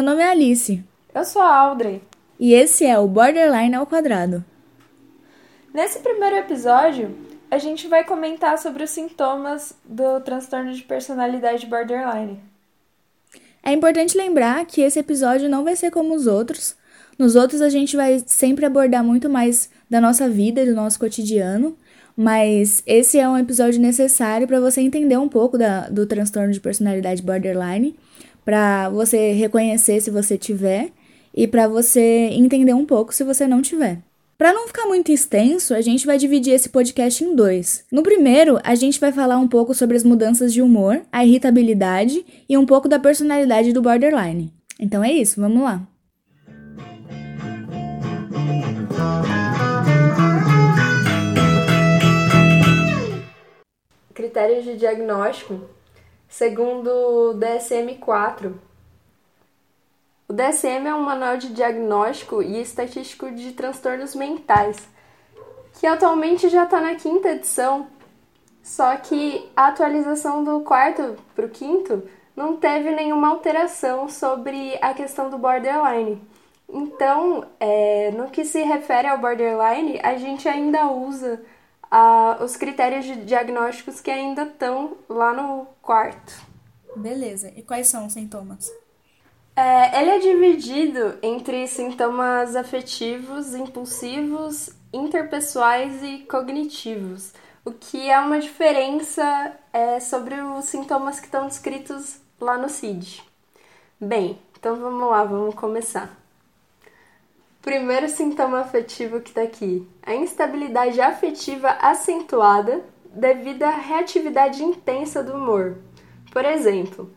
meu nome é Alice. Eu sou a Audrey. E esse é o Borderline ao Quadrado. Nesse primeiro episódio, a gente vai comentar sobre os sintomas do transtorno de personalidade borderline. É importante lembrar que esse episódio não vai ser como os outros. Nos outros, a gente vai sempre abordar muito mais da nossa vida e do nosso cotidiano, mas esse é um episódio necessário para você entender um pouco da, do transtorno de personalidade borderline, para você reconhecer se você tiver e para você entender um pouco se você não tiver. Para não ficar muito extenso, a gente vai dividir esse podcast em dois. No primeiro, a gente vai falar um pouco sobre as mudanças de humor, a irritabilidade e um pouco da personalidade do borderline. Então é isso, vamos lá. Critérios de diagnóstico, segundo o DSM-4, o DSM é um manual de diagnóstico e estatístico de transtornos mentais, que atualmente já está na quinta edição, só que a atualização do quarto para o quinto não teve nenhuma alteração sobre a questão do borderline. Então, é, no que se refere ao borderline, a gente ainda usa a, os critérios de diagnósticos que ainda estão lá no quarto. Beleza. E quais são os sintomas? É, ele é dividido entre sintomas afetivos, impulsivos, interpessoais e cognitivos, o que é uma diferença é, sobre os sintomas que estão descritos lá no CID. Bem, então vamos lá, vamos começar. Primeiro sintoma afetivo que está aqui: a instabilidade afetiva acentuada devido à reatividade intensa do humor. Por exemplo,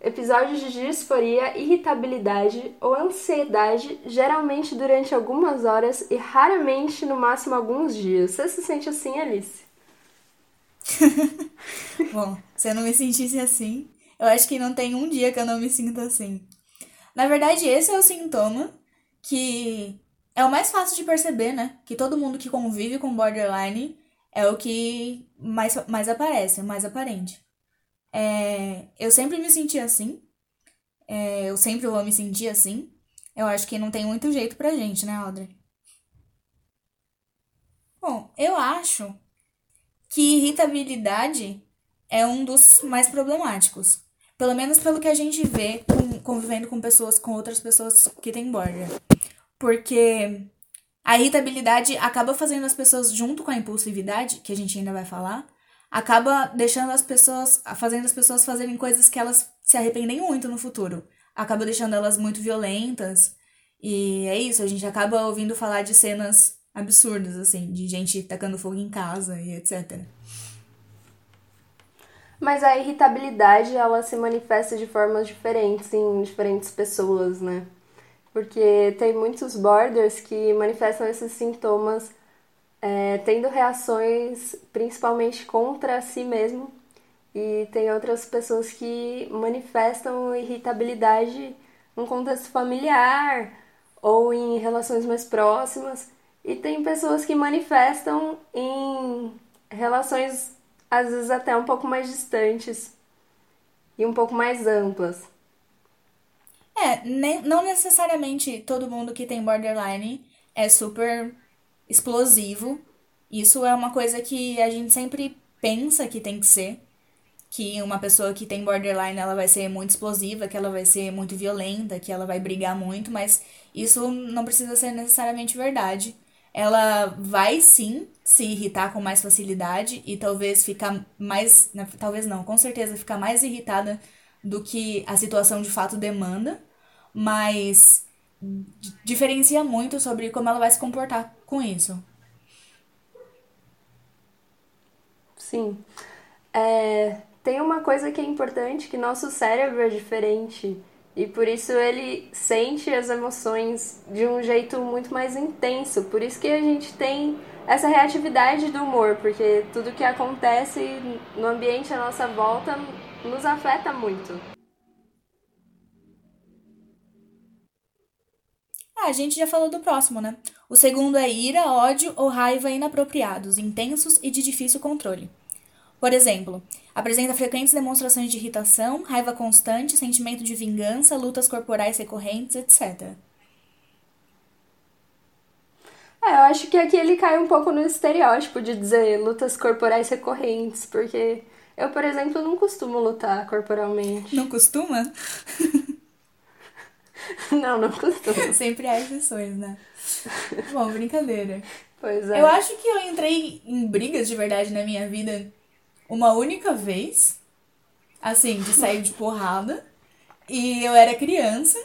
episódios de disforia, irritabilidade ou ansiedade, geralmente durante algumas horas e raramente no máximo alguns dias. Você se sente assim, Alice? Bom, se eu não me sentisse assim, eu acho que não tem um dia que eu não me sinta assim. Na verdade, esse é o sintoma que é o mais fácil de perceber, né? Que todo mundo que convive com borderline é o que mais, mais aparece, mais aparente. É, eu sempre me senti assim. É, eu sempre vou me sentir assim. Eu acho que não tem muito jeito pra gente, né, Audrey? Bom, eu acho que irritabilidade é um dos mais problemáticos. Pelo menos pelo que a gente vê com, convivendo com pessoas, com outras pessoas que têm border. Porque a irritabilidade acaba fazendo as pessoas, junto com a impulsividade, que a gente ainda vai falar, acaba deixando as pessoas, fazendo as pessoas fazerem coisas que elas se arrependem muito no futuro. Acaba deixando elas muito violentas. E é isso, a gente acaba ouvindo falar de cenas absurdas, assim, de gente tacando fogo em casa e etc. Mas a irritabilidade, ela se manifesta de formas diferentes em diferentes pessoas, né? Porque tem muitos borders que manifestam esses sintomas é, tendo reações principalmente contra si mesmo, e tem outras pessoas que manifestam irritabilidade no contexto familiar ou em relações mais próximas, e tem pessoas que manifestam em relações às vezes até um pouco mais distantes e um pouco mais amplas. É, nem, não necessariamente todo mundo que tem borderline é super explosivo. Isso é uma coisa que a gente sempre pensa que tem que ser. Que uma pessoa que tem borderline ela vai ser muito explosiva, que ela vai ser muito violenta, que ela vai brigar muito, mas isso não precisa ser necessariamente verdade. Ela vai sim se irritar com mais facilidade e talvez ficar mais. Talvez não, com certeza ficar mais irritada do que a situação de fato demanda, mas diferencia muito sobre como ela vai se comportar com isso. Sim. É, tem uma coisa que é importante, que nosso cérebro é diferente e por isso ele sente as emoções de um jeito muito mais intenso. Por isso que a gente tem essa reatividade do humor, porque tudo que acontece no ambiente à nossa volta nos afeta muito. Ah, a gente já falou do próximo, né? O segundo é ira, ódio ou raiva inapropriados, intensos e de difícil controle. Por exemplo, apresenta frequentes demonstrações de irritação, raiva constante, sentimento de vingança, lutas corporais recorrentes, etc. É, eu acho que aqui ele cai um pouco no estereótipo de dizer lutas corporais recorrentes, porque eu, por exemplo, não costumo lutar corporalmente. Não costuma? não, não costumo. Sempre há exceções, né? Bom, brincadeira. Pois é. Eu acho que eu entrei em brigas de verdade na minha vida uma única vez, assim, de sair de porrada. E eu era criança.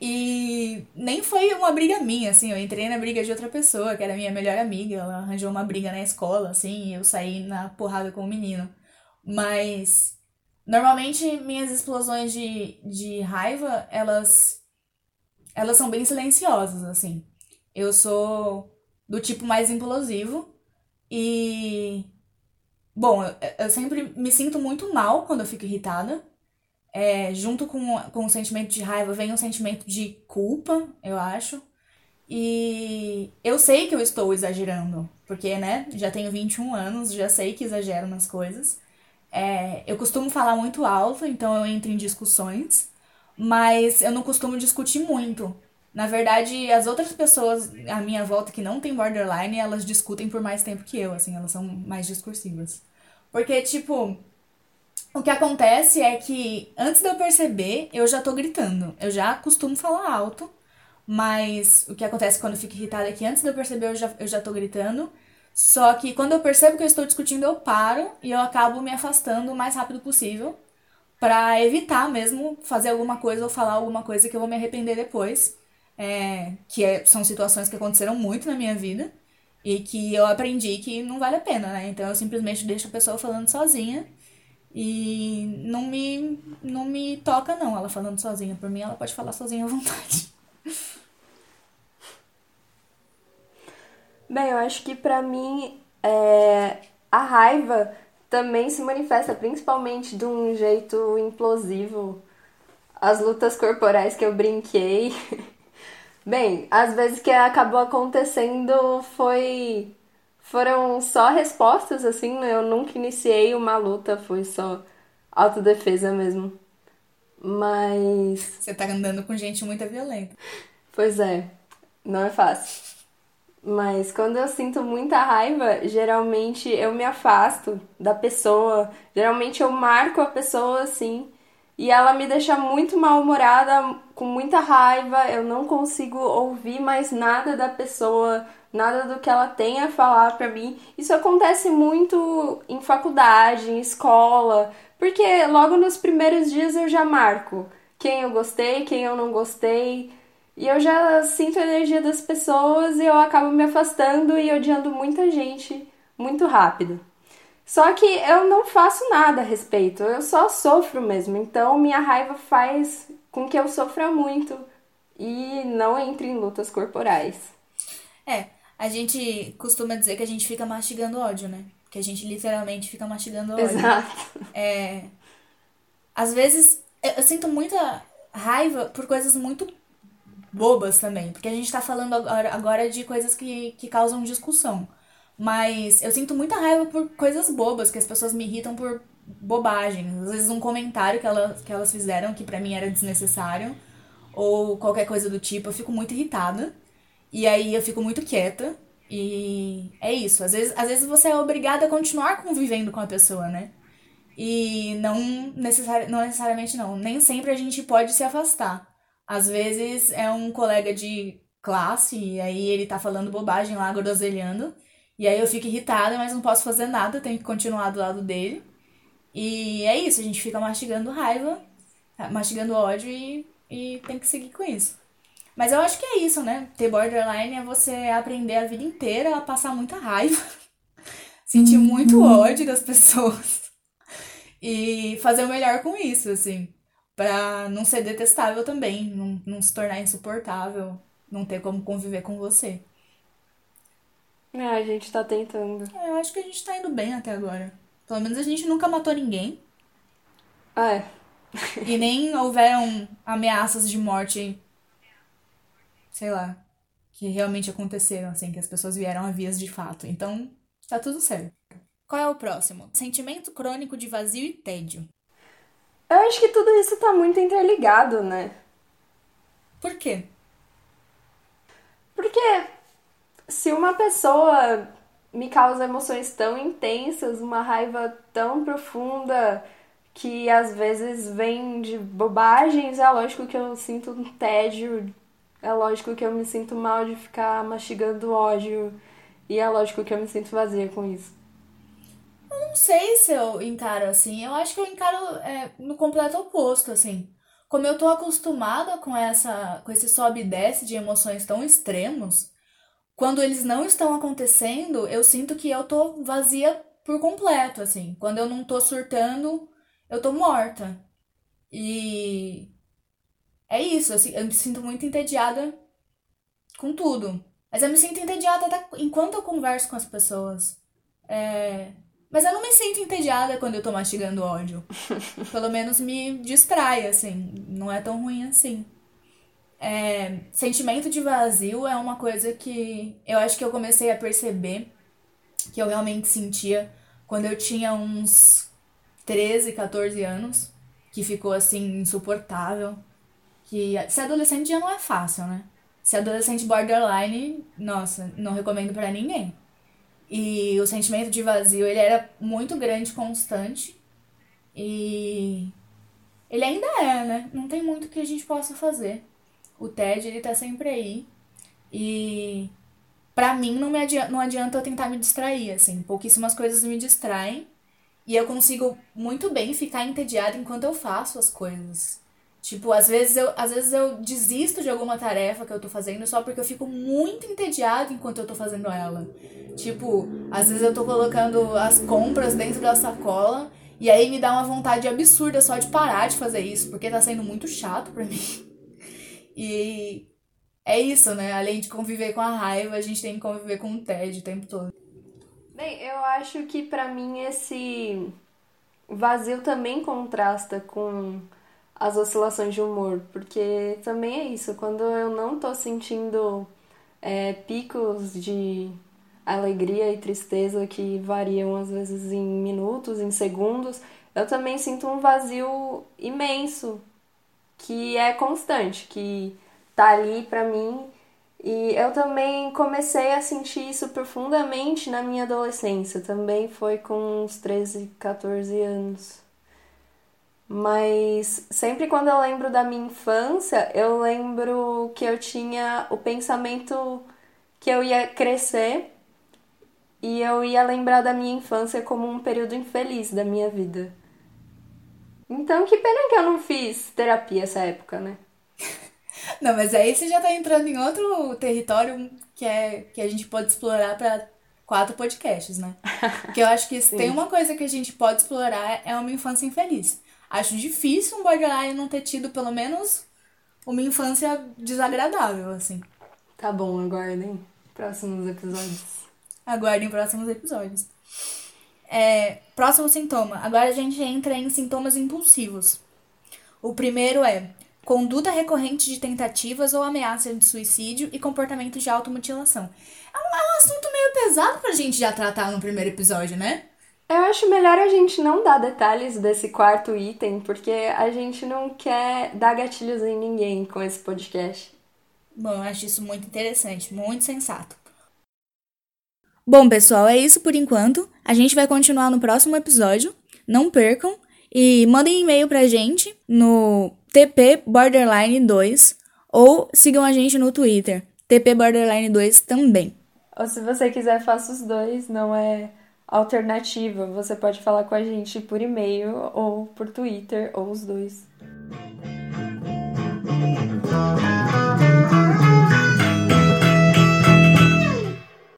E nem foi uma briga minha, assim, eu entrei na briga de outra pessoa, que era minha melhor amiga, ela arranjou uma briga na escola, assim, e eu saí na porrada com o menino. Mas normalmente minhas explosões de, de raiva, elas elas são bem silenciosas, assim. Eu sou do tipo mais implosivo e bom, eu, sempre me sinto muito mal quando eu fico irritada. É, junto com, com o sentimento de raiva vem um sentimento de culpa, eu acho. E eu sei que eu estou exagerando, porque, né, já tenho 21 anos, já sei que exagero nas coisas. É, eu costumo falar muito alto, então eu entro em discussões, mas eu não costumo discutir muito. Na verdade, as outras pessoas à minha volta que não tem borderline, elas discutem por mais tempo que eu, assim, elas são mais discursivas. Porque, tipo, o que acontece é que antes de eu perceber, eu já tô gritando. Eu já costumo falar alto, mas o que acontece quando eu fico irritada é que antes de eu perceber, eu já, eu já tô gritando. Só que quando eu percebo que eu estou discutindo, eu paro e eu acabo me afastando o mais rápido possível para evitar mesmo fazer alguma coisa ou falar alguma coisa que eu vou me arrepender depois. É, que é, são situações que aconteceram muito na minha vida e que eu aprendi que não vale a pena, né? Então eu simplesmente deixo a pessoa falando sozinha e não me, não me toca, não, ela falando sozinha. Por mim, ela pode falar sozinha à vontade. Bem, eu acho que pra mim é, a raiva também se manifesta principalmente de um jeito implosivo. As lutas corporais que eu brinquei. Bem, às vezes que acabou acontecendo foi foram só respostas assim, né? Eu nunca iniciei uma luta, foi só autodefesa mesmo. Mas Você tá andando com gente muito violenta. Pois é, não é fácil. Mas quando eu sinto muita raiva, geralmente eu me afasto da pessoa. Geralmente eu marco a pessoa assim. E ela me deixa muito mal-humorada, com muita raiva. Eu não consigo ouvir mais nada da pessoa, nada do que ela tem a falar pra mim. Isso acontece muito em faculdade, em escola, porque logo nos primeiros dias eu já marco quem eu gostei, quem eu não gostei. E eu já sinto a energia das pessoas e eu acabo me afastando e odiando muita gente muito rápido. Só que eu não faço nada a respeito, eu só sofro mesmo. Então minha raiva faz com que eu sofra muito e não entre em lutas corporais. É, a gente costuma dizer que a gente fica mastigando ódio, né? Que a gente literalmente fica mastigando ódio. Exato. É, às vezes eu sinto muita raiva por coisas muito bobas também. Porque a gente tá falando agora, de coisas que, que causam discussão. Mas eu sinto muita raiva por coisas bobas, que as pessoas me irritam por bobagem. Às vezes um comentário que elas, que elas fizeram que para mim era desnecessário. Ou qualquer coisa do tipo, eu fico muito irritada. E aí eu fico muito quieta. E é isso. Às vezes, às vezes você é obrigada a continuar convivendo com a pessoa, né? E não, necessari não necessariamente não. Nem sempre a gente pode se afastar. Às vezes é um colega de classe e aí ele tá falando bobagem lá, groselhando. E aí eu fico irritada, mas não posso fazer nada, tenho que continuar do lado dele. E é isso, a gente fica mastigando raiva, mastigando ódio e, e tem que seguir com isso. Mas eu acho que é isso, né? Ter borderline é você aprender a vida inteira a passar muita raiva, sentir muito ódio das pessoas e fazer o melhor com isso, assim para não ser detestável também, não, não se tornar insuportável, não ter como conviver com você. É, a gente tá tentando. É, eu acho que a gente tá indo bem até agora. Pelo menos a gente nunca matou ninguém. Ah, é. e nem houveram ameaças de morte, sei lá, que realmente aconteceram, assim, que as pessoas vieram a vias de fato. Então, tá tudo certo. Qual é o próximo? Sentimento crônico de vazio e tédio. Eu acho que tudo isso tá muito interligado, né? Por quê? Porque se uma pessoa me causa emoções tão intensas, uma raiva tão profunda que às vezes vem de bobagens, é lógico que eu sinto um tédio, é lógico que eu me sinto mal de ficar mastigando ódio, e é lógico que eu me sinto vazia com isso. Eu não sei se eu encaro assim, eu acho que eu encaro é, no completo oposto, assim. Como eu tô acostumada com essa com esse sobe e desce de emoções tão extremos, quando eles não estão acontecendo, eu sinto que eu tô vazia por completo, assim. Quando eu não tô surtando, eu tô morta. E é isso, assim, eu me sinto muito entediada com tudo. Mas eu me sinto entediada até enquanto eu converso com as pessoas. É... Mas eu não me sinto entediada quando eu tô mastigando ódio. Pelo menos me distrai, assim. Não é tão ruim assim. É... Sentimento de vazio é uma coisa que eu acho que eu comecei a perceber que eu realmente sentia quando eu tinha uns 13, 14 anos. Que ficou assim, insuportável. Que ser adolescente já não é fácil, né? Ser adolescente borderline, nossa, não recomendo para ninguém. E o sentimento de vazio, ele era muito grande, constante. E ele ainda é, né? Não tem muito que a gente possa fazer. O TED, ele tá sempre aí. E para mim não me adianta, não adianta eu tentar me distrair, assim. Pouquíssimas coisas me distraem. E eu consigo muito bem ficar entediada enquanto eu faço as coisas. Tipo, às vezes, eu, às vezes eu desisto de alguma tarefa que eu tô fazendo só porque eu fico muito entediada enquanto eu tô fazendo ela. Tipo, às vezes eu tô colocando as compras dentro da sacola e aí me dá uma vontade absurda só de parar de fazer isso, porque tá sendo muito chato pra mim. E é isso, né? Além de conviver com a raiva, a gente tem que conviver com o tédio o tempo todo. Bem, eu acho que para mim esse vazio também contrasta com as oscilações de humor, porque também é isso, quando eu não tô sentindo é, picos de alegria e tristeza que variam às vezes em minutos, em segundos, eu também sinto um vazio imenso que é constante, que tá ali para mim. E eu também comecei a sentir isso profundamente na minha adolescência, também foi com uns 13, 14 anos. Mas sempre quando eu lembro da minha infância, eu lembro que eu tinha o pensamento que eu ia crescer e eu ia lembrar da minha infância como um período infeliz da minha vida. Então, que pena que eu não fiz terapia essa época, né? Não, mas aí você já tá entrando em outro território que, é, que a gente pode explorar para quatro podcasts, né? Porque eu acho que se tem uma coisa que a gente pode explorar é uma infância infeliz. Acho difícil um borderline não ter tido pelo menos uma infância desagradável, assim. Tá bom, aguardem próximos episódios. Aguardem próximos episódios. É, próximo sintoma. Agora a gente entra em sintomas impulsivos. O primeiro é conduta recorrente de tentativas ou ameaça de suicídio e comportamento de automutilação. É um, é um assunto meio pesado pra gente já tratar no primeiro episódio, né? Eu acho melhor a gente não dar detalhes desse quarto item, porque a gente não quer dar gatilhos em ninguém com esse podcast. Bom, eu acho isso muito interessante, muito sensato. Bom, pessoal, é isso por enquanto. A gente vai continuar no próximo episódio. Não percam e mandem e-mail pra gente no TP Borderline 2 ou sigam a gente no Twitter, TP Borderline 2 também. Ou se você quiser, faça os dois, não é alternativa. Você pode falar com a gente por e-mail ou por Twitter, ou os dois.